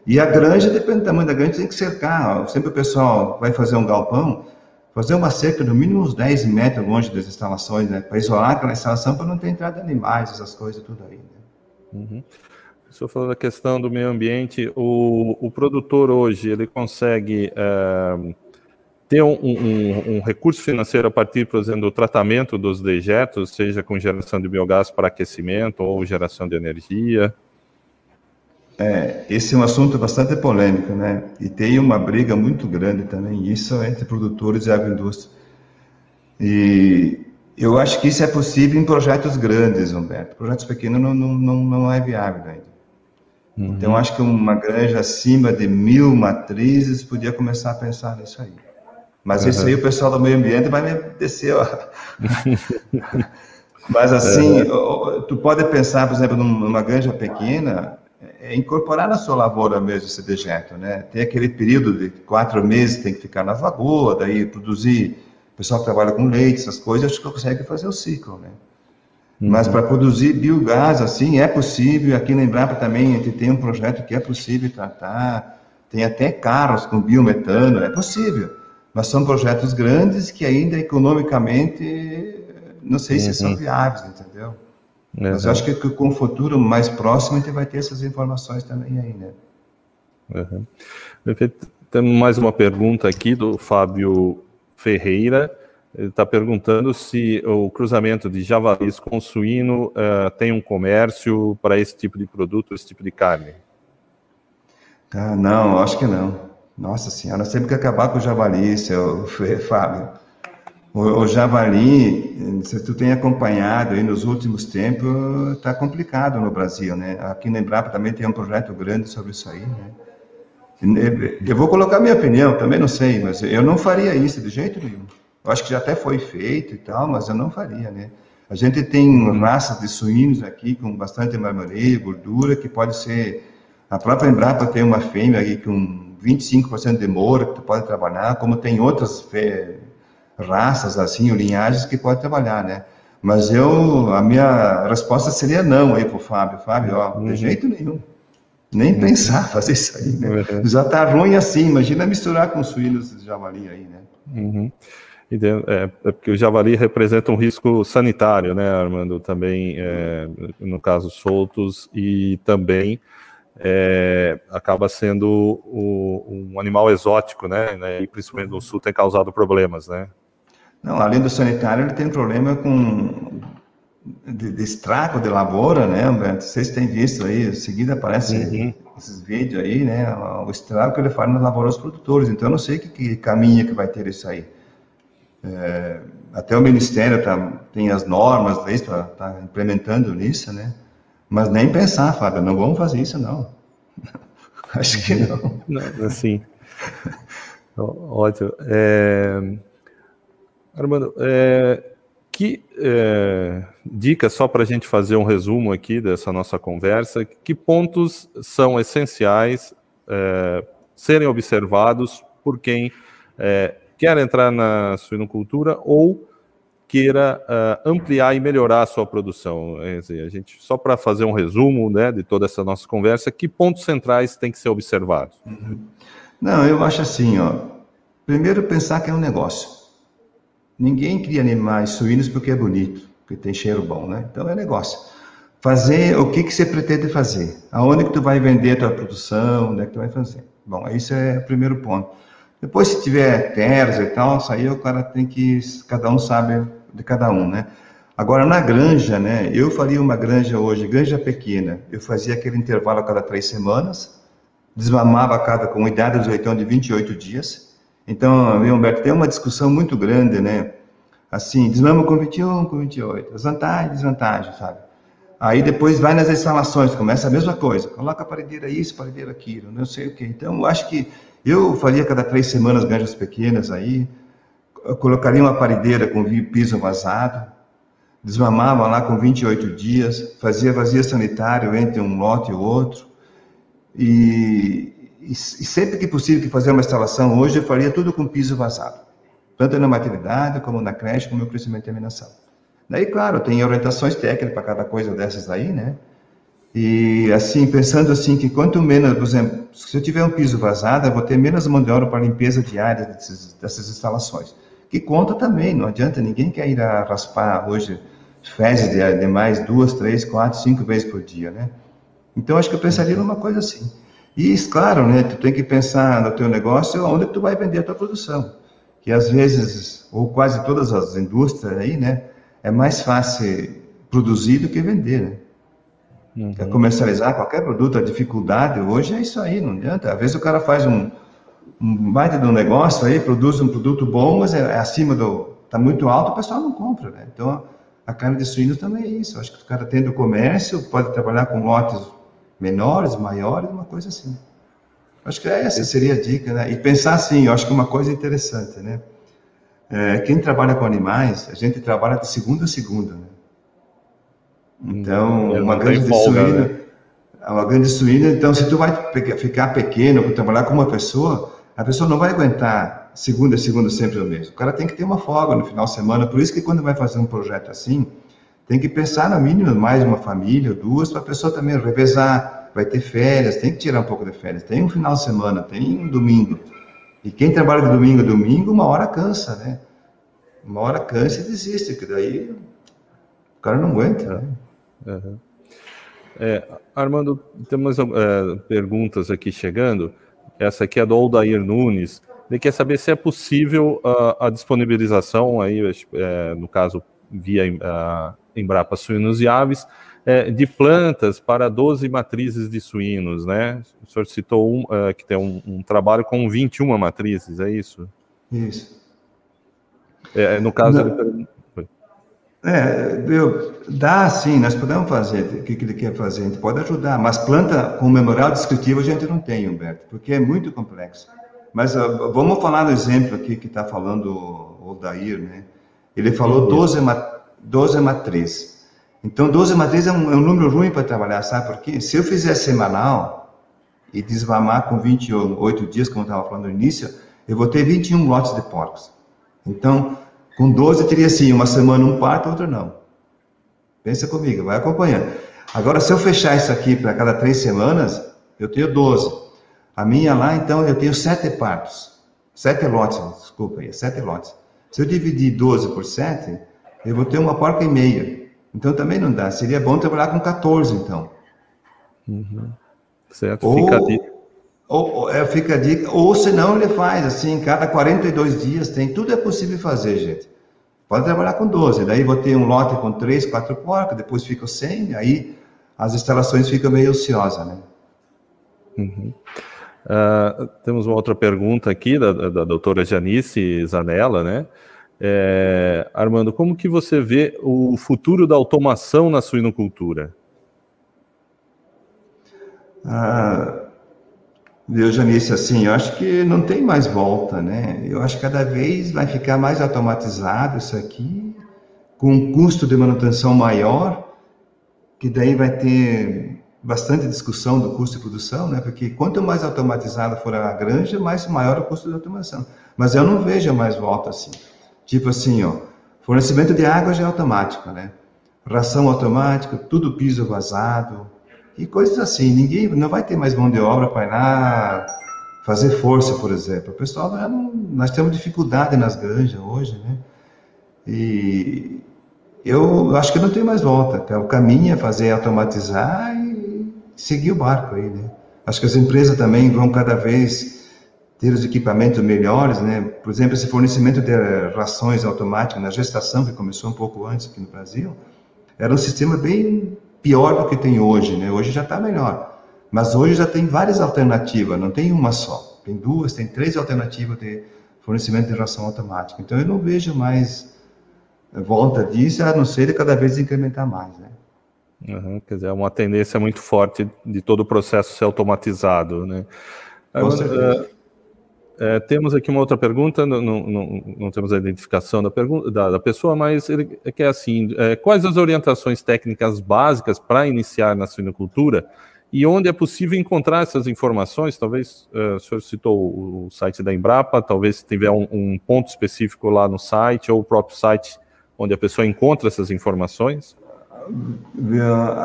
E a granja, depende do tamanho da granja, tem que cercar. Sempre o pessoal vai fazer um galpão, fazer uma cerca no mínimo uns 10 metros longe das instalações, né? Para isolar aquela instalação, para não ter entrada de animais, essas coisas, tudo aí. Né? Uhum. O senhor falou da questão do meio ambiente, o, o produtor hoje, ele consegue é, ter um, um, um, recurso financeiro a partir, por exemplo, do tratamento dos dejetos, seja com geração de biogás para aquecimento ou geração de energia? É, esse é um assunto bastante polêmico, né? E tem uma briga muito grande também, isso entre produtores e agroindústria. E eu acho que isso é possível em projetos grandes, Humberto. Projetos pequenos não, não, não, não é viável ainda. Uhum. Então, acho que uma granja acima de mil matrizes podia começar a pensar nisso aí. Mas uhum. isso aí o pessoal do meio ambiente vai me descer, ó. Mas assim, uhum. tu pode pensar, por exemplo, numa granja pequena, é incorporar na sua lavoura mesmo esse dejeto, né? Tem aquele período de quatro meses que tem que ficar na lagoa, daí produzir, o pessoal que trabalha com leite, essas coisas, acho que consegue fazer o ciclo, né? Uhum. Mas para produzir biogás, assim, é possível, aqui em Embrapa também a gente tem um projeto que é possível tratar, tem até carros com biometano, é possível, mas são projetos grandes que ainda economicamente, não sei se são uhum. viáveis, entendeu? Mas eu acho que com o futuro mais próximo a gente vai ter essas informações também aí, né? Uhum. Temos mais uma pergunta aqui do Fábio Ferreira. Ele está perguntando se o cruzamento de javalis com suíno uh, tem um comércio para esse tipo de produto, esse tipo de carne. Ah, não, acho que não. Nossa senhora, sempre que acabar com o javali, seu Fábio. O, javali, se tu tem acompanhado aí nos últimos tempos, está complicado no Brasil, né? Aqui no Embrapa também tem um projeto grande sobre isso aí, né? Eu vou colocar minha opinião, também não sei, mas eu não faria isso de jeito nenhum. Eu acho que já até foi feito e tal, mas eu não faria, né? A gente tem raças de suínos aqui com bastante marmoreio, gordura, que pode ser... A própria Embrapa tem uma fêmea aqui com 25% de moura que tu pode trabalhar, como tem outras raças assim, ou linhagens que pode trabalhar, né? Mas eu, a minha resposta seria não aí pro Fábio. Fábio, ó, uhum. de jeito nenhum. Nem uhum. pensar fazer isso aí, né? Uhum. Já tá ruim assim, imagina misturar com suínos de javali aí, né? Uhum. É, é, porque o javali representa um risco sanitário, né, Armando? Também, é, no caso, soltos, e também é, acaba sendo o, um animal exótico, né? E principalmente no sul tem causado problemas, né? Não, além do sanitário, ele tem problema com de, de estrago de lavoura, né, Humberto? Vocês têm visto aí, em seguida aparece uhum. esses vídeos aí, né? O estrago que ele faz nas lavouras produtores. Então, eu não sei que, que caminho que vai ter isso aí. É, até o Ministério tá, tem as normas, leis para tá implementando nisso, né? Mas nem pensar, Fábio, não vamos fazer isso, não. Acho que não. não assim, ótimo. É... Armando, é, que é, dicas, só para a gente fazer um resumo aqui dessa nossa conversa, que pontos são essenciais é, serem observados por quem é, quer entrar na suinocultura ou queira uh, ampliar e melhorar a sua produção. É, a gente, só para fazer um resumo né, de toda essa nossa conversa, que pontos centrais tem que ser observados? Não, eu acho assim, ó. Primeiro pensar que é um negócio. Ninguém cria animais suínos porque é bonito, porque tem cheiro bom, né? Então é negócio. Fazer o que, que você pretende fazer? Aonde que tu vai vender a tua produção? Onde é que tu vai fazer? Bom, esse é o primeiro ponto. Depois, se tiver terras e tal, isso aí o cara tem que, cada um sabe de cada um, né? Agora, na granja, né? Eu faria uma granja hoje, granja pequena. Eu fazia aquele intervalo a cada três semanas, desmamava a cada, com idade dos leitão de 28 dias, então, Humberto, tem uma discussão muito grande, né? Assim, desmama com 21, com 28, as vantagens, desvantagens, sabe? Aí depois vai nas instalações, começa a mesma coisa, coloca a paredeira isso, paredeira aquilo, não sei o quê. Então, eu acho que eu faria cada três semanas ganjas pequenas aí, colocaria uma paredeira com piso vazado, desmamava lá com 28 dias, fazia vazio sanitário entre um lote e outro, e, e, sempre que possível que fazer uma instalação hoje, eu faria tudo com piso vazado, tanto na maternidade, como na creche, como no crescimento e terminação. Daí, claro, tem orientações técnicas para cada coisa dessas aí, né? E assim, pensando assim que quanto menos, por exemplo, se eu tiver um piso vazado, eu vou ter menos mão de obra para limpeza diária desses, dessas instalações. Que conta também, não adianta, ninguém quer ir a raspar hoje fezes de, de mais duas, três, quatro, cinco vezes por dia, né? Então, acho que eu pensaria numa coisa assim. E, claro, né, tu tem que pensar no teu negócio onde tu vai vender a tua produção. Que às vezes, ou quase todas as indústrias aí, né, é mais fácil produzir do que vender, né? Uhum. Comercializar qualquer produto, a dificuldade hoje é isso aí, não adianta. Às vezes o cara faz um, um baita de um negócio aí, produz um produto bom, mas é, é acima do. está muito alto, o pessoal não compra, né? Então a carne de suíno também é isso. Acho que o cara tendo comércio, pode trabalhar com lotes menores, maiores, uma coisa assim. Acho que essa seria a dica, né? E pensar assim, eu acho que uma coisa interessante, né? É, quem trabalha com animais, a gente trabalha de segunda a segunda, né? Então, uma grande folga, suína, né? uma grande suína, então se tu vai ficar pequeno trabalhar com uma pessoa, a pessoa não vai aguentar segunda a segunda sempre o mesmo. O cara tem que ter uma folga no final de semana, por isso que quando vai fazer um projeto assim, tem que pensar no mínimo mais uma família, duas, para a pessoa também revezar, vai ter férias, tem que tirar um pouco de férias, tem um final de semana, tem um domingo. E quem trabalha de domingo a domingo, uma hora cansa, né? Uma hora cansa e desiste, que daí o cara não aguenta, né? Uhum. É, Armando, temos é, perguntas aqui chegando. Essa aqui é do Aldair Nunes. Ele quer saber se é possível uh, a disponibilização, aí, é, no caso, via uh, Embrapa Suínos e Aves, é, de plantas para 12 matrizes de suínos, né? O senhor citou um, uh, que tem um, um, trabalho com 21 matrizes, é isso? Isso. É, no caso, ele é, eu, dá sim, nós podemos fazer o que, que ele quer fazer, a gente pode ajudar, mas planta com memorial descritivo a gente não tem, Humberto, porque é muito complexo. Mas uh, vamos falar do exemplo aqui que está falando o Dair, né? Ele falou 12, 12 matrizes. Então, 12 matrizes é um, é um número ruim para trabalhar, sabe por quê? Se eu fizer semanal e desvamar com 28 dias, como eu estava falando no início, eu vou ter 21 lotes de porcos. Então, com 12 teria assim, uma semana um parto, outra não. Pensa comigo, vai acompanhando. Agora, se eu fechar isso aqui para cada três semanas, eu tenho 12. A minha lá, então, eu tenho sete partos. Sete lotes, desculpa aí, sete lotes. Se eu dividir 12 por 7, eu vou ter uma porca e meia. Então também não dá. Seria bom trabalhar com 14, então. Uhum. Certo, ou, fica a dica. Ou, ou, é, fica a dica. Ou senão ele faz assim, cada 42 dias tem. Tudo é possível fazer, gente. Pode trabalhar com 12. Daí vou ter um lote com 3, 4 porcas, depois fica 100, aí as instalações ficam meio ociosas, né? Uhum. Uh, temos uma outra pergunta aqui da, da doutora Janice Zanella, né? É, Armando, como que você vê o futuro da automação na suinocultura? Ah, eu, Janice, assim, eu acho que não tem mais volta, né? Eu acho que cada vez vai ficar mais automatizado isso aqui, com um custo de manutenção maior, que daí vai ter bastante discussão do custo de produção, né? Porque quanto mais automatizada for a granja, mais maior o custo de automação. Mas eu não vejo mais volta assim. Tipo assim, ó, fornecimento de água já é automático, né? Ração automática, tudo piso vazado e coisas assim. Ninguém não vai ter mais mão de obra para ir lá fazer força, por exemplo. O pessoal não, nós temos dificuldade nas granjas hoje, né? E eu acho que não tem mais volta. O caminho é fazer automatizar seguir o barco aí, né? Acho que as empresas também vão cada vez ter os equipamentos melhores, né? Por exemplo, esse fornecimento de rações automáticas na gestação, que começou um pouco antes aqui no Brasil, era um sistema bem pior do que tem hoje, né? Hoje já está melhor. Mas hoje já tem várias alternativas, não tem uma só. Tem duas, tem três alternativas de fornecimento de ração automática. Então eu não vejo mais volta disso, a não ser de cada vez incrementar mais, né? Uhum, quer dizer, é uma tendência muito forte de todo o processo ser automatizado, né? Agora, é, temos aqui uma outra pergunta, não, não, não temos a identificação da, pergunta, da, da pessoa, mas ele quer assim: é, quais as orientações técnicas básicas para iniciar na suinocultura e onde é possível encontrar essas informações? Talvez é, o senhor citou o site da Embrapa, talvez se tiver um, um, ponto específico lá no site ou o próprio site onde a pessoa encontra essas informações.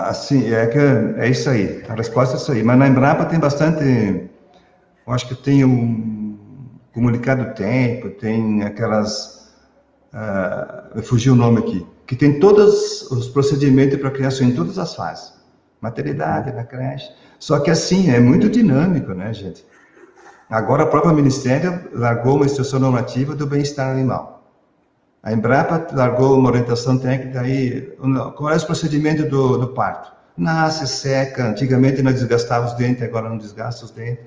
Assim, é que é isso aí. A resposta é isso aí. Mas na Embrapa tem bastante. Eu acho que tem um comunicado do tempo, tem aquelas. Uh, fugiu o nome aqui, que tem todos os procedimentos para criação em todas as fases. Maternidade, na creche. Só que assim, é muito dinâmico, né, gente? Agora, o próprio Ministério largou uma instrução normativa do bem-estar animal. A Embrapa largou uma orientação técnica aí, qual é o procedimento do, do parto? Nasce, seca, antigamente nós desgastávamos os dentes, agora não desgasta os dentes.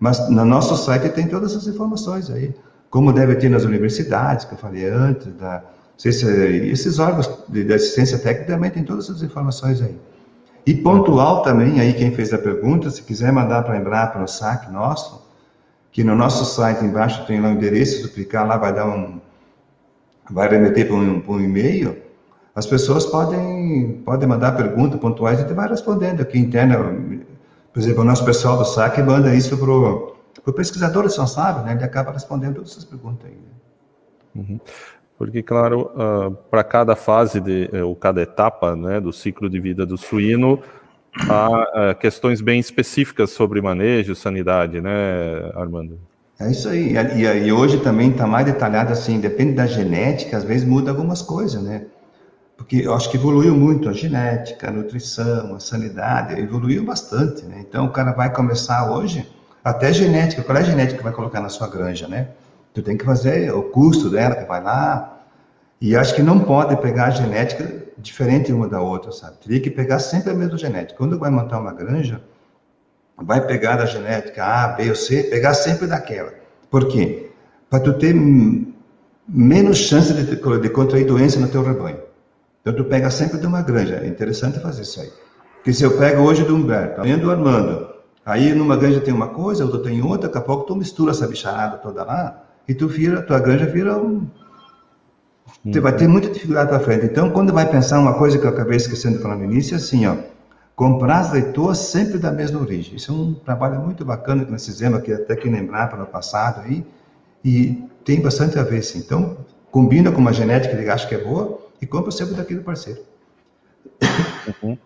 Mas no nosso site tem todas essas informações aí. Como deve ter nas universidades, que eu falei antes, da, se, esses órgãos de, de, assistência técnica também tem todas essas informações aí. E pontual também, aí quem fez a pergunta, se quiser mandar para lembrar para o saque nosso, que no nosso site embaixo tem lá o endereço, se clicar lá vai dar um, vai remeter para um, um e-mail, as pessoas podem, podem mandar perguntas pontuais e a gente vai respondendo aqui interna. Por exemplo, o nosso pessoal do SAC manda isso para o pesquisador responsável, né? Ele acaba respondendo todas essas perguntas aí. Né? Uhum. Porque, claro, uh, para cada fase, de, eh, ou cada etapa né, do ciclo de vida do suíno, há uh, questões bem específicas sobre manejo, sanidade, né, Armando? É isso aí. E, e hoje também está mais detalhado assim, depende da genética, às vezes muda algumas coisas, né? Porque eu acho que evoluiu muito a genética, a nutrição, a sanidade, evoluiu bastante, né? Então o cara vai começar hoje, até genética, qual é a genética que vai colocar na sua granja, né? Tu tem que fazer o custo dela, que vai lá. E acho que não pode pegar a genética diferente uma da outra, sabe? Teria que pegar sempre a mesma genética. Quando vai montar uma granja, vai pegar da genética A, B ou C, pegar sempre daquela. Por quê? Para tu ter menos chance de, de contrair doença no teu rebanho. Então tu pega sempre de uma granja. É interessante fazer isso aí. Porque se eu pego hoje do Humberto, amanhã do Armando, aí numa granja tem uma coisa, outra tem outra, daqui a pouco tu mistura essa bicharada toda lá, e tu vira, tua granja vira um. Você vai ter muita dificuldade para frente. Então, quando vai pensar uma coisa que eu acabei esquecendo de falar no início, é assim, ó. Comprar as leitoas sempre da mesma origem. Isso é um trabalho muito bacana que nós fizemos aqui, até que lembrar para o passado aí, e tem bastante a ver, sim. Então, combina com uma genética que ele acha que é boa e compra sempre daquele parceiro. Uhum.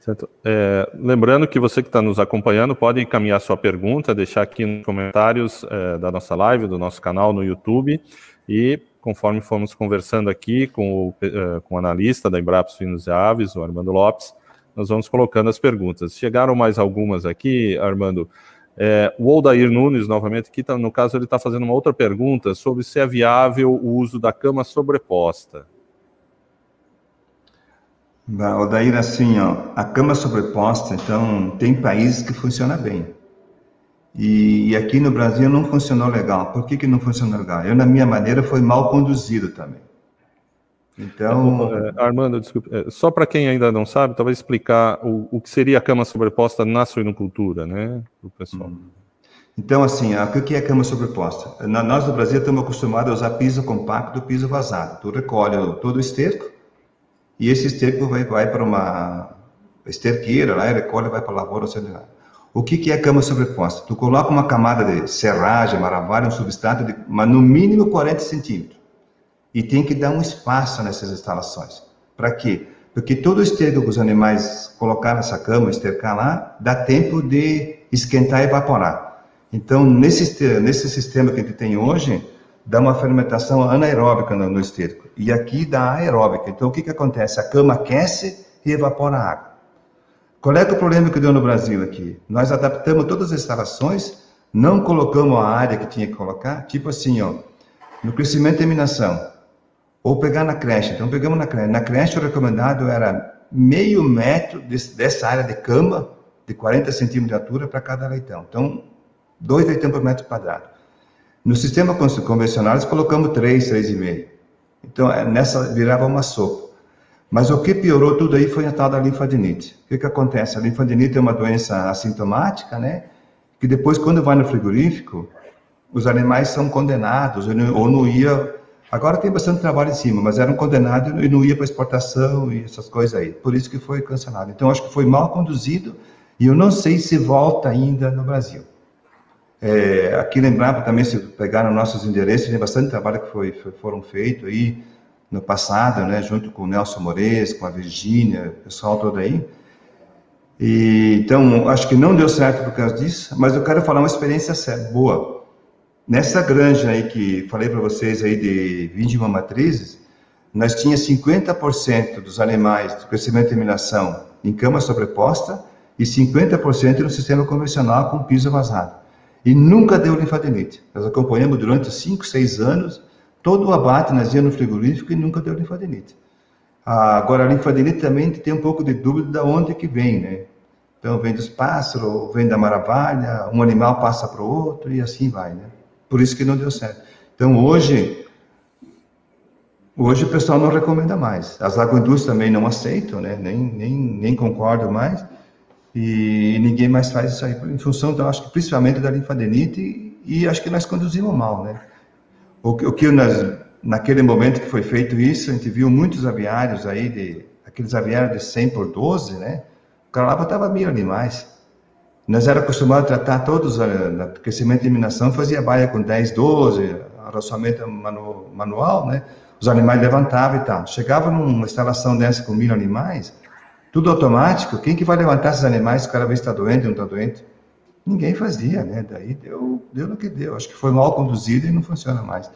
Certo. É, lembrando que você que está nos acompanhando pode encaminhar sua pergunta, deixar aqui nos comentários é, da nossa live, do nosso canal no YouTube, e conforme formos conversando aqui com o, é, com o analista da Embrapa Suínos e Aves, o Armando Lopes, nós vamos colocando as perguntas. Chegaram mais algumas aqui, Armando. É, o Aldair Nunes, novamente, aqui, tá, no caso, ele está fazendo uma outra pergunta sobre se é viável o uso da cama sobreposta. Aldair, assim, ó, a cama sobreposta, então, tem países que funciona bem. E, e, aqui no Brasil não funcionou legal. Por que, que não funcionou legal? Eu, na minha maneira, foi mal conduzido também. Então. É, Armando, desculpe, é, só para quem ainda não sabe, talvez explicar o, o que seria a cama sobreposta na suinocultura, né, para o pessoal. Hum. Então, assim, o que é cama sobreposta? Nós no Brasil estamos acostumados a usar piso compacto, piso vazado. Tu recolhe todo o esterco, e esse esterco vai, vai para uma esterqueira, lá, recolhe vai para a lavoura celular. O que, que é cama sobreposta? Tu coloca uma camada de serragem, maravilha, um substrato de mas no mínimo 40 centímetros. E tem que dar um espaço nessas instalações. Para quê? Porque todo o esterco que os animais colocar nessa cama, estercar lá, dá tempo de esquentar e evaporar. Então, nesse, nesse sistema que a gente tem hoje, dá uma fermentação anaeróbica no, no esterco. E aqui dá aeróbica. Então, o que, que acontece? A cama aquece e evapora a água. Qual é, é o problema que deu no Brasil aqui? Nós adaptamos todas as instalações, não colocamos a área que tinha que colocar, tipo assim, ó, no crescimento e terminação, ou pegar na creche. Então, pegamos na creche. Na creche, o recomendado era meio metro desse, dessa área de cama, de 40 centímetros de altura para cada leitão. Então, dois leitão por metro quadrado. No sistema convencional, nós colocamos 3, 3,5. Então, é, nessa virava uma sopa. Mas o que piorou tudo aí foi a tal da linfadenite. O que, que acontece? A linfadenite é uma doença assintomática, né? Que depois, quando vai no frigorífico, os animais são condenados, ou não, ia. Agora tem bastante trabalho em cima, mas eram condenados e não ia para exportação e essas coisas aí. Por isso que foi cancelado. Então, acho que foi mal conduzido e eu não sei se volta ainda no Brasil. É, aqui lembrava também, se pegaram nossos endereços, tem bastante trabalho que foi, foi, foram feitos aí no passado, né, junto com o Nelson Mores, com a Virgínia, o pessoal todo aí. E, então, acho que não deu certo por causa disso, mas eu quero falar uma experiência boa. Nessa granja aí que falei para vocês aí de 21 matrizes, nós tinha 50% dos animais do crescimento e terminação em cama sobreposta e 50% no sistema convencional com piso vazado e nunca deu linfadenite. Nós acompanhamos durante 5, 6 anos todo o abate, nós íamos no frigorífico e nunca deu linfadenite. Agora, a linfadenite também tem um pouco de dúvida de onde que vem, né? Então, vem dos pássaros, vem da maravilha, um animal passa para o outro e assim vai, né? Por isso que não deu certo. Então, hoje, Hoje o pessoal não recomenda mais. As agroindústrias também não aceitam, né? nem, nem, nem concordam mais. E ninguém mais faz isso aí, em função, então, acho que principalmente da linfadenite, e, acho que nós conduzimos mal, né? O, o que nós, naquele momento que foi feito isso, a gente viu muitos aviários aí, de, aqueles aviários de 100 por 12, né? O cara lá botava mil animais. Nós era acostumado a tratar todos, eh, no crescimento e eliminação, fazia baia com 10, 12, arroçamento manu, manual, né? Os animais levantavam e tal. Chegava numa instalação dessa com mil animais, tudo automático, quem que vai levantar esses animais se o cara vê se está doente ou não está doente? Ninguém fazia, né? Daí deu, deu no que deu. Acho que foi mal conduzido e não funciona mais.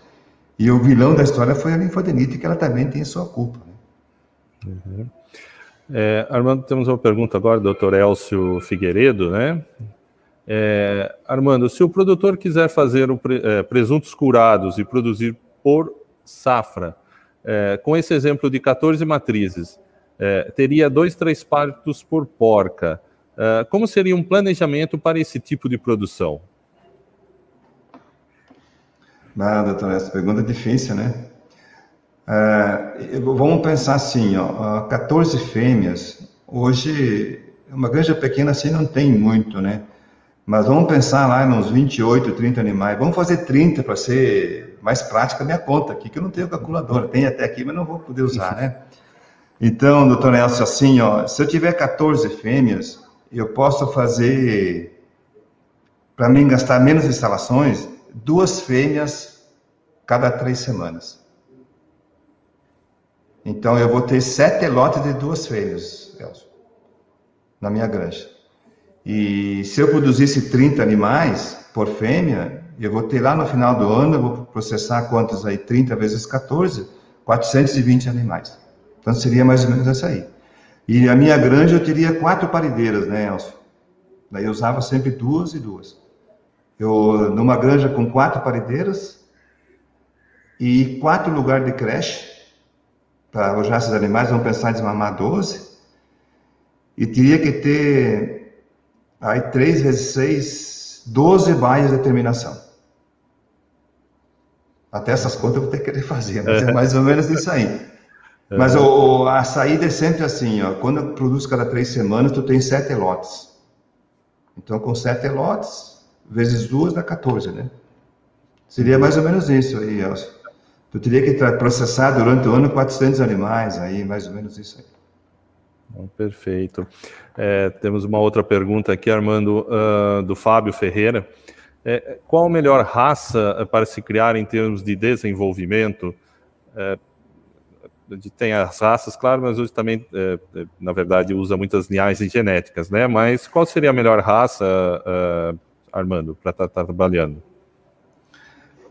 E o vilão da história foi a linfodenite, que ela também tem sua culpa. Né? Uhum. É, Armando, temos uma pergunta agora, doutor Elcio Figueiredo, né? É, Armando, se o produtor quiser fazer pre, é, presuntos curados e produzir por safra, é, com esse exemplo de 14 matrizes, é, teria dois, três partos por porca. É, como seria um planejamento para esse tipo de produção? Ah, doutor, essa pergunta é difícil, né? É, vamos pensar assim, ó, 14 fêmeas, hoje, uma granja pequena assim não tem muito, né? Mas vamos pensar lá nos 28, 30 animais. Vamos fazer 30 para ser mais prática a minha conta aqui, que eu não tenho calculadora. Tem até aqui, mas não vou poder usar, né? Então, doutor Nelson, assim, ó, se eu tiver 14 fêmeas, eu posso fazer, para mim gastar menos instalações, duas fêmeas cada três semanas. Então, eu vou ter sete lotes de duas fêmeas, Nelson, na minha granja. E se eu produzisse 30 animais por fêmea, eu vou ter lá no final do ano, eu vou processar quantos aí? 30 vezes 14, 420 animais. Então seria mais ou menos essa aí. E a minha granja eu teria quatro parideiras, né, Elcio? Daí eu usava sempre duas e duas. Eu, numa granja com quatro parideiras e quatro lugares de creche, para alojar esses animais, vamos pensar em desmamar 12. E teria que ter aí três vezes seis, 12 baias de terminação. Até essas contas eu vou ter que querer fazer, mas é mais ou menos isso aí. Mas o, a saída é sempre assim, ó. Quando eu produzo cada três semanas, tu tem sete lotes. Então, com sete lotes, vezes duas dá 14, né? Seria mais ou menos isso aí, Elcio. Tu teria que processar durante o ano 400 animais, aí, mais ou menos isso aí. Perfeito. É, temos uma outra pergunta aqui, Armando, uh, do Fábio Ferreira. É, qual a melhor raça para se criar em termos de desenvolvimento? É, tem as raças, claro, mas hoje também, é, é, na verdade, usa muitas linhagens genéticas, né? Mas qual seria a melhor raça, uh, Armando, para estar tá, tá trabalhando?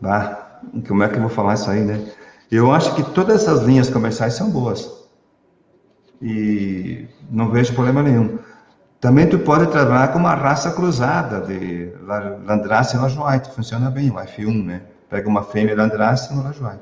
Ah, como é que eu vou falar isso aí, né? Eu acho que todas essas linhas comerciais são boas. E não vejo problema nenhum. Também tu pode trabalhar com uma raça cruzada de Landrace e Lajoite, funciona bem, o F1, né? Pega uma fêmea Landrace e Lajoite.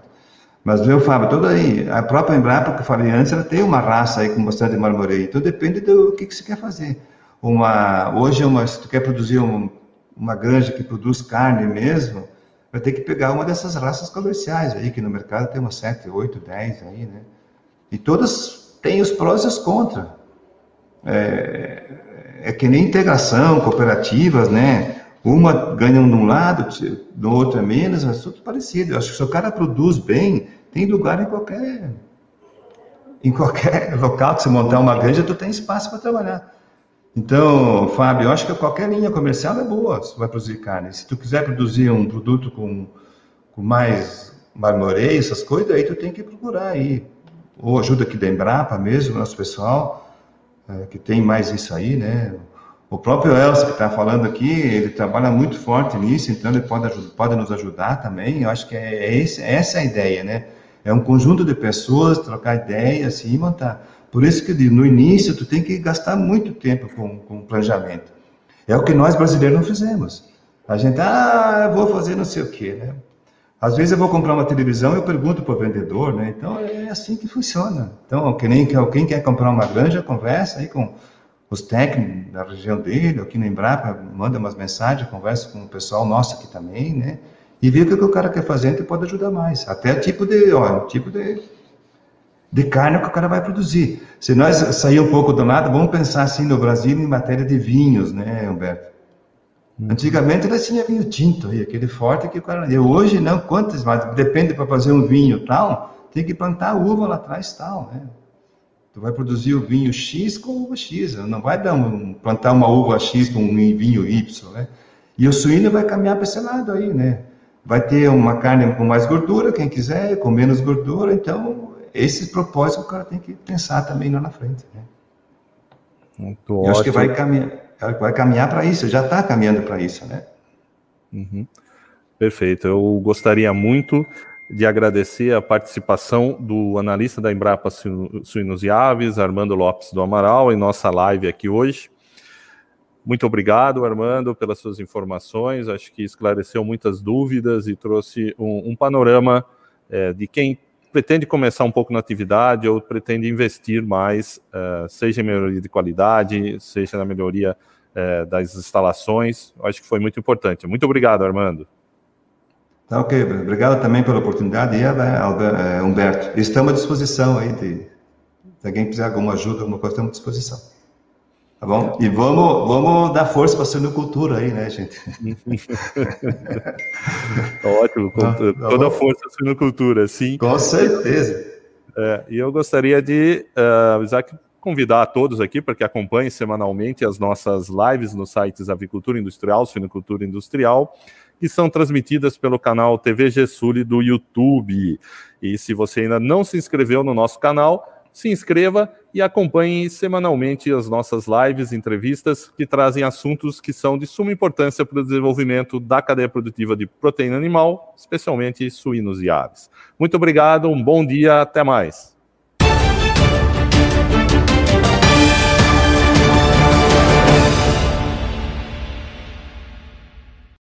Mas, viu, Fábio, tudo aí, a própria Embrapa que eu falei antes, ela tem uma raça aí com bastante marmoreio, então depende do que, que você quer fazer. Uma, hoje, uma, se tu quer produzir um, uma granja que produz carne mesmo, vai ter que pegar uma dessas raças comerciais aí, que no mercado tem umas 7, 8, 10 aí, né? E todas têm os prós e os contras. É, é que nem integração, cooperativas, né? Uma ganha de um lado, do outro é menos, mas tudo parecido. Eu acho que se o cara produz bem, tem lugar em qualquer em qualquer local que você montar uma granja, tu tem espaço para trabalhar. Então, Fábio, eu acho que qualquer linha comercial é boa se vai produzir carne. Se tu quiser produzir um produto com, com mais marmoreio, essas coisas, aí tu tem que procurar aí. Ou ajuda aqui da Embrapa mesmo, nosso pessoal, é, que tem mais isso aí, né? O próprio Elcio que está falando aqui, ele trabalha muito forte nisso, então ele pode, pode nos ajudar também. Eu acho que é, é esse, essa é a ideia, né? É um conjunto de pessoas, trocar ideias assim, e montar. Por isso que no início tu tem que gastar muito tempo com, com planejamento. É o que nós brasileiros não fizemos. A gente, ah, eu vou fazer não sei o quê, né? Às vezes eu vou comprar uma televisão e eu pergunto para o vendedor, né? Então é assim que funciona. Então, quem, quem quer comprar uma granja, conversa aí com os técnicos da região dele, aqui no Embrapa, manda umas mensagens, conversa com o pessoal nosso aqui também, né? E vê o que o cara quer fazer, e pode ajudar mais. Até tipo de, ó, tipo de de carne que o cara vai produzir. Se nós sair um pouco do lado, vamos pensar assim no Brasil em matéria de vinhos, né, Humberto? Hum. Antigamente nós tinha vinho tinto aí, aquele forte que o cara. E hoje não, quantas, mas depende para fazer um vinho tal, tem que plantar uva lá atrás tal, né? Tu vai produzir o vinho X com uva X, não vai dar um, plantar uma uva X com um vinho Y, né? E o suíno vai caminhar para esse lado aí, né? Vai ter uma carne com mais gordura, quem quiser, com menos gordura, então esse propósito o cara tem que pensar também lá na frente, né? Muito Eu ótimo. acho que vai caminhar, vai caminhar para isso, já está caminhando para isso, né? Uhum. Perfeito. Eu gostaria muito de agradecer a participação do analista da Embrapa Suínos e Aves, Armando Lopes do Amaral, em nossa live aqui hoje. Muito obrigado, Armando, pelas suas informações. Acho que esclareceu muitas dúvidas e trouxe um, um panorama é, de quem pretende começar um pouco na atividade ou pretende investir mais, uh, seja em melhoria de qualidade, seja na melhoria uh, das instalações. Acho que foi muito importante. Muito obrigado, Armando. Tá ok, obrigado também pela oportunidade. E, é, Humberto, estamos à disposição aí. De, se alguém quiser alguma ajuda, alguma coisa, estamos à disposição. Tá bom? E vamos, vamos dar força para a suinocultura aí, né, gente? Ótimo, com ah, tá toda a força suinocultura, sim. Com certeza. É, e eu gostaria de, uh, Isaac, convidar a todos aqui para que acompanhem semanalmente as nossas lives nos sites Avicultura Industrial, Suinocultura Industrial, que são transmitidas pelo canal TV Sul do YouTube. E se você ainda não se inscreveu no nosso canal, se inscreva e acompanhe semanalmente as nossas lives, entrevistas que trazem assuntos que são de suma importância para o desenvolvimento da cadeia produtiva de proteína animal, especialmente suínos e aves. Muito obrigado, um bom dia, até mais.